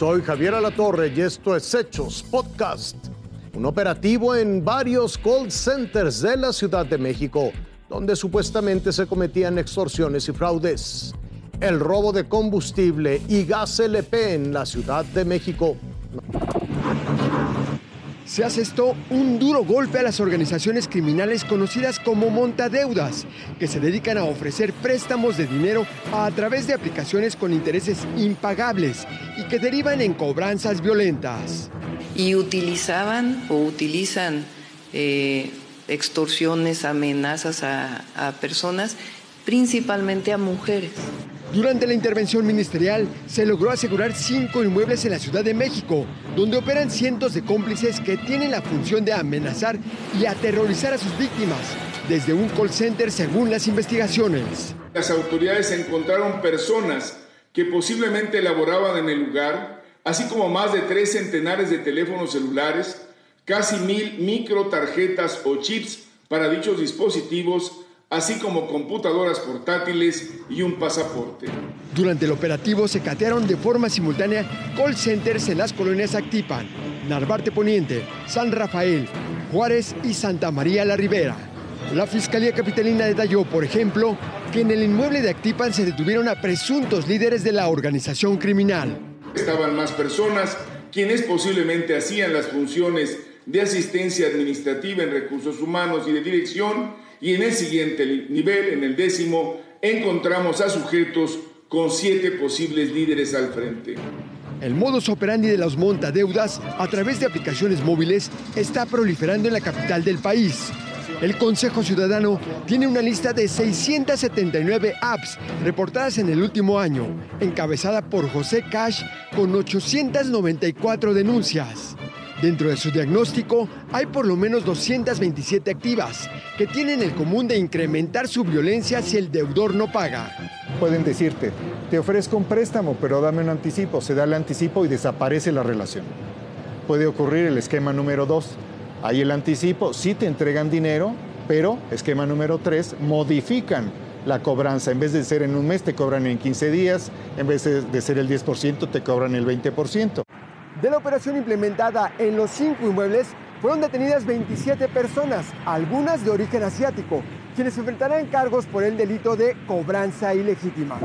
Soy Javier Alatorre y esto es Hechos Podcast. Un operativo en varios call centers de la Ciudad de México, donde supuestamente se cometían extorsiones y fraudes. El robo de combustible y gas LP en la Ciudad de México se asestó un duro golpe a las organizaciones criminales conocidas como montadeudas, que se dedican a ofrecer préstamos de dinero a través de aplicaciones con intereses impagables y que derivan en cobranzas violentas. Y utilizaban o utilizan eh, extorsiones, amenazas a, a personas, principalmente a mujeres. Durante la intervención ministerial se logró asegurar cinco inmuebles en la Ciudad de México, donde operan cientos de cómplices que tienen la función de amenazar y aterrorizar a sus víctimas, desde un call center según las investigaciones. Las autoridades encontraron personas que posiblemente laboraban en el lugar, así como más de tres centenares de teléfonos celulares, casi mil microtarjetas o chips para dichos dispositivos, así como computadoras portátiles y un pasaporte. Durante el operativo se catearon de forma simultánea call centers en las colonias Actipan, Narvarte Poniente, San Rafael, Juárez y Santa María la Ribera. La Fiscalía Capitalina detalló, por ejemplo, que en el inmueble de Actipan se detuvieron a presuntos líderes de la organización criminal. Estaban más personas quienes posiblemente hacían las funciones de asistencia administrativa en recursos humanos y de dirección y en el siguiente nivel, en el décimo, encontramos a sujetos con siete posibles líderes al frente. El modus operandi de los montadeudas a través de aplicaciones móviles está proliferando en la capital del país. El Consejo Ciudadano tiene una lista de 679 apps reportadas en el último año, encabezada por José Cash con 894 denuncias. Dentro de su diagnóstico hay por lo menos 227 activas que tienen el común de incrementar su violencia si el deudor no paga. Pueden decirte, te ofrezco un préstamo, pero dame un anticipo. Se da el anticipo y desaparece la relación. Puede ocurrir el esquema número 2. Hay el anticipo, sí te entregan dinero, pero esquema número 3, modifican la cobranza. En vez de ser en un mes, te cobran en 15 días. En vez de ser el 10%, te cobran el 20%. De la operación implementada en los cinco inmuebles, fueron detenidas 27 personas, algunas de origen asiático, quienes enfrentarán cargos por el delito de cobranza ilegítima.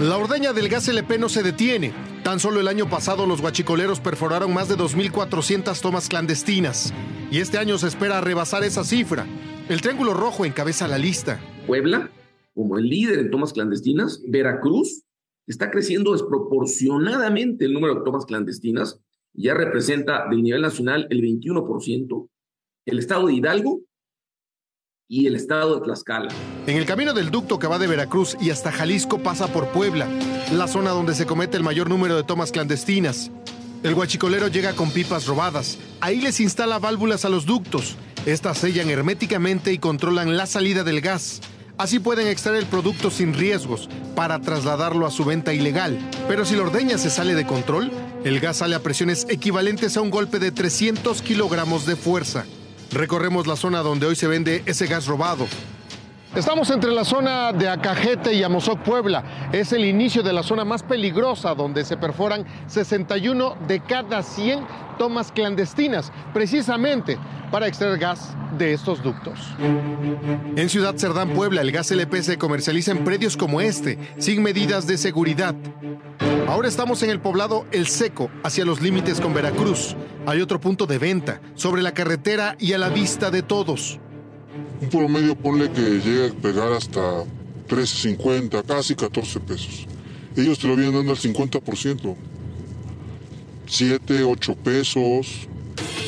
La ordeña del gas LP no se detiene. Tan solo el año pasado los guachicoleros perforaron más de 2.400 tomas clandestinas. Y este año se espera rebasar esa cifra. El Triángulo Rojo encabeza la lista. Puebla, como el líder en tomas clandestinas, Veracruz, está creciendo desproporcionadamente el número de tomas clandestinas, ya representa del nivel nacional el 21%, el estado de Hidalgo y el estado de Tlaxcala. En el camino del ducto que va de Veracruz y hasta Jalisco pasa por Puebla, la zona donde se comete el mayor número de tomas clandestinas. El guachicolero llega con pipas robadas. Ahí les instala válvulas a los ductos. Estas sellan herméticamente y controlan la salida del gas. Así pueden extraer el producto sin riesgos para trasladarlo a su venta ilegal. Pero si la ordeña se sale de control, el gas sale a presiones equivalentes a un golpe de 300 kilogramos de fuerza. Recorremos la zona donde hoy se vende ese gas robado. Estamos entre la zona de Acajete y Amozoc, Puebla. Es el inicio de la zona más peligrosa donde se perforan 61 de cada 100 tomas clandestinas, precisamente para extraer gas de estos ductos. En Ciudad Cerdán, Puebla, el gas LP se comercializa en predios como este, sin medidas de seguridad. Ahora estamos en el poblado El Seco, hacia los límites con Veracruz. Hay otro punto de venta, sobre la carretera y a la vista de todos un promedio ponle que llega a pegar hasta 13.50, casi 14 pesos. Ellos te lo vienen dando al 50%. 7, 8 pesos.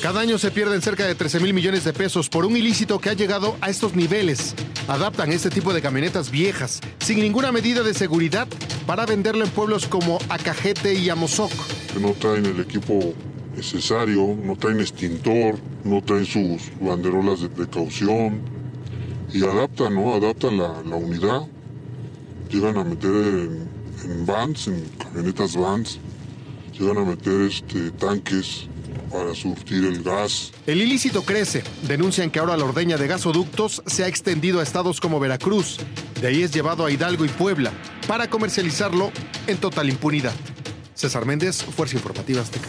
Cada año se pierden cerca de 13 mil millones de pesos por un ilícito que ha llegado a estos niveles. Adaptan este tipo de camionetas viejas, sin ninguna medida de seguridad, para venderlo en pueblos como Acajete y Amozoc. no traen el equipo necesario, no traen extintor, no traen sus banderolas de precaución, y adaptan, ¿no? Adaptan la, unidad. Llegan a meter en, vans, en camionetas vans, llegan a meter este, tanques para surtir el gas. El ilícito crece. Denuncian que ahora la ordeña de gasoductos se ha extendido a estados como Veracruz. De ahí es llevado a Hidalgo y Puebla para comercializarlo en total impunidad. César Méndez, Fuerza Informativa Azteca.